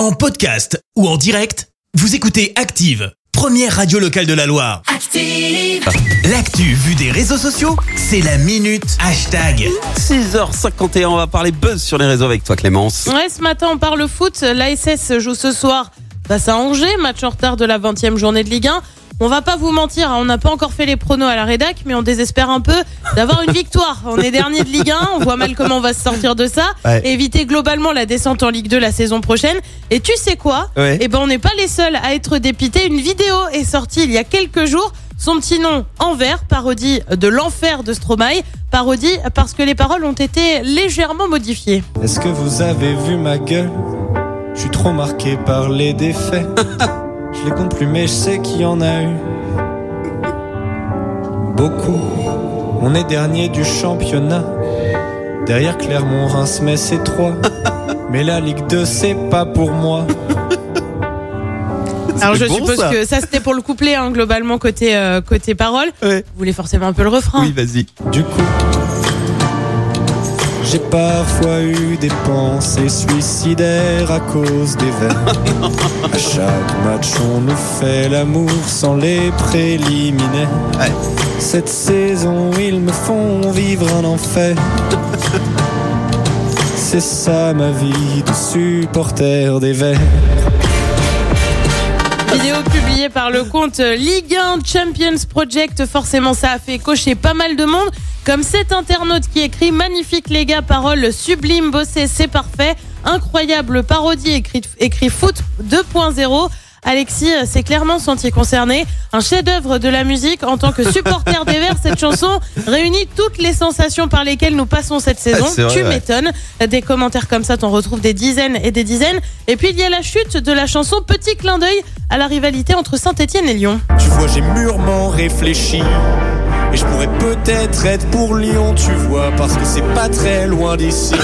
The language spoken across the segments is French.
En podcast ou en direct, vous écoutez Active, première radio locale de la Loire. Active. L'actu vue des réseaux sociaux, c'est la minute hashtag. 6h51, on va parler buzz sur les réseaux avec toi Clémence. Ouais, ce matin, on parle foot. L'ASS joue ce soir face à Angers, match en retard de la 20e journée de Ligue 1. On va pas vous mentir, hein, on n'a pas encore fait les pronos à la rédac, mais on désespère un peu d'avoir une victoire. On est dernier de Ligue 1, on voit mal comment on va se sortir de ça. Ouais. Éviter globalement la descente en Ligue 2 la saison prochaine. Et tu sais quoi Ouais. Eh ben, on n'est pas les seuls à être dépités. Une vidéo est sortie il y a quelques jours. Son petit nom en vert, parodie de l'enfer de Stromae. Parodie parce que les paroles ont été légèrement modifiées. Est-ce que vous avez vu ma gueule? Je suis trop marqué par les défaits. Je les compte plus, mais je sais qu'il y en a eu. Beaucoup. On est dernier du championnat. Derrière Clermont, Reims, Metz et Troyes. Mais la Ligue 2, c'est pas pour moi. Alors je bon, suppose ça. que ça c'était pour le couplet hein, globalement côté euh, côté parole. Ouais. Vous voulez forcément un peu le refrain. Oui, vas-y. Du coup, j'ai parfois eu des pensées suicidaires à cause des verres. À chaque match, on nous fait l'amour sans les préliminaires. Ouais. Cette saison, ils me font vivre un enfer. C'est ça ma vie de supporter des verts. Vidéo publiée par le compte Ligue 1 Champions Project. Forcément, ça a fait cocher pas mal de monde. Comme cet internaute qui écrit Magnifique les gars, parole sublime, bossé, c'est parfait. Incroyable parodie écrit, écrit foot 2.0. Alexis euh, s'est clairement senti concerné. Un chef-d'œuvre de la musique en tant que supporter des Verts. Cette chanson réunit toutes les sensations par lesquelles nous passons cette saison. c'est vrai, tu ouais. m'étonnes. Des commentaires comme ça, t'en retrouves des dizaines et des dizaines. Et puis il y a la chute de la chanson Petit clin d'œil à la rivalité entre Saint-Etienne et Lyon. Tu vois, j'ai mûrement réfléchi. Et je pourrais peut-être être pour Lyon, tu vois, parce que c'est pas très loin d'ici.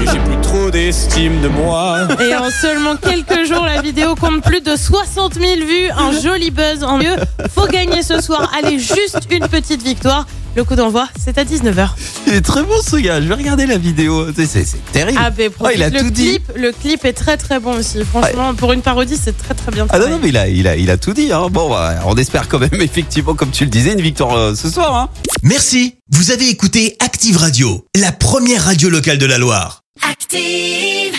Et j'ai plus trop d'estime de moi. Et en seulement quelques jours, la vidéo compte plus de 60 000 vues. Un joli buzz en mieux. Faut gagner ce soir. Allez, juste une petite victoire. Le coup d'envoi, c'est à 19h. Il est très bon ce gars, je vais regarder la vidéo. C'est- terrible. Ah, ben, Oh, il a le tout dit. clip, le clip est très très bon aussi. Franchement, pour une parodie, c'est très très bien. Ah non, non, mais il a, il a, il a tout dit. Hein. Bon, bah, on espère quand même, effectivement, comme tu le disais, une victoire euh, ce soir. Hein. Merci, vous avez écouté Active Radio, la première radio locale de la Loire. Active.